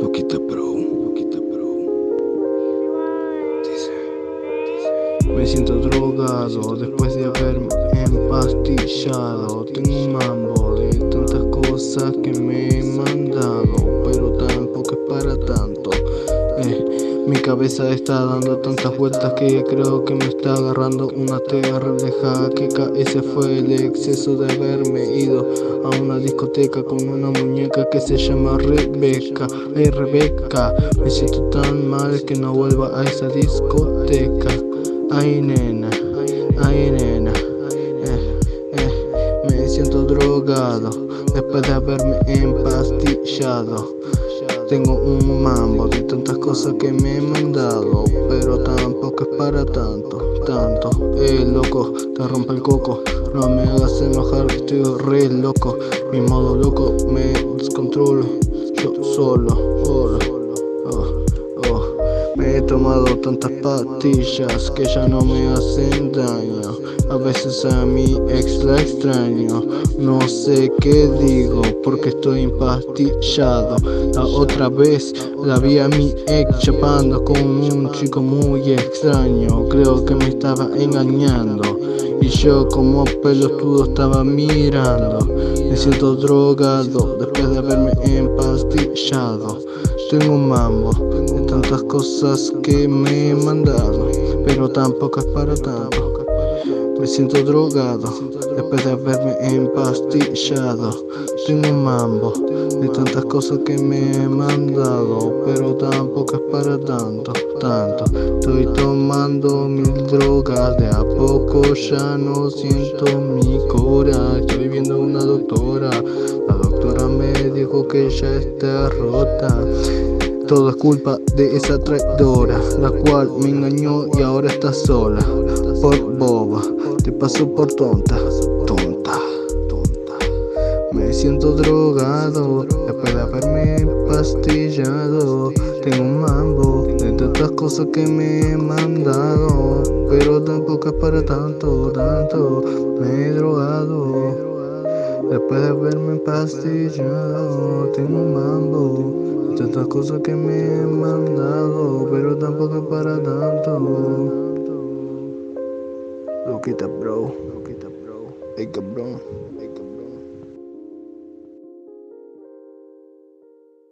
Loquita Pro, Loquita Pro. Dice, me siento drogado después de haberme empastillado. Tengo un mambo de tantas cosas que me he mandado, pero mi cabeza está dando tantas vueltas que creo que me está agarrando una terrible jaqueca. Ese fue el exceso de haberme ido a una discoteca con una muñeca que se llama Rebeca. Hey Rebeca, me siento tan mal que no vuelva a esa discoteca. Ay nena, ay nena, eh, eh, me siento drogado después de haberme empastillado. Tengo un mambo de tantas cosas que me he mandado, pero tampoco es para tanto, tanto. Eh, loco, te rompe el coco, no me hagas enojar, estoy re loco. Mi modo loco me descontrolo, yo solo, he tomado tantas pastillas que ya no me hacen daño. A veces a mi ex la extraño, no sé qué digo porque estoy empastillado. La otra vez la vi a mi ex chapando con un chico muy extraño, creo que me estaba engañando. Y yo como pelotudo estaba mirando, me siento drogado después de haberme empastillado. Tengo un mambo de tantas cosas que me he mandado, pero tampoco es para tanto. Me siento drogado después de haberme empastillado. Tengo un mambo de tantas cosas que me he mandado, pero tampoco es para tanto, tanto. Estoy tomando mil drogas, de a poco ya no siento mi cora. Estoy viendo una doctora, que ya está rota. Todo es culpa de esa traidora, la cual me engañó y ahora está sola. Por boba, te paso por tonta, tonta, tonta. Me siento drogado después de haberme pastillado. Tengo un mambo de tantas cosas que me he mandado, pero tampoco es para tanto, tanto. Me he drogado después de haberme pastillado. Tengo un mambo. Tantas cosas que me he mandado, pero tampoco para tanto. Loquita, bro. Loquita, bro. Hey, cabrón.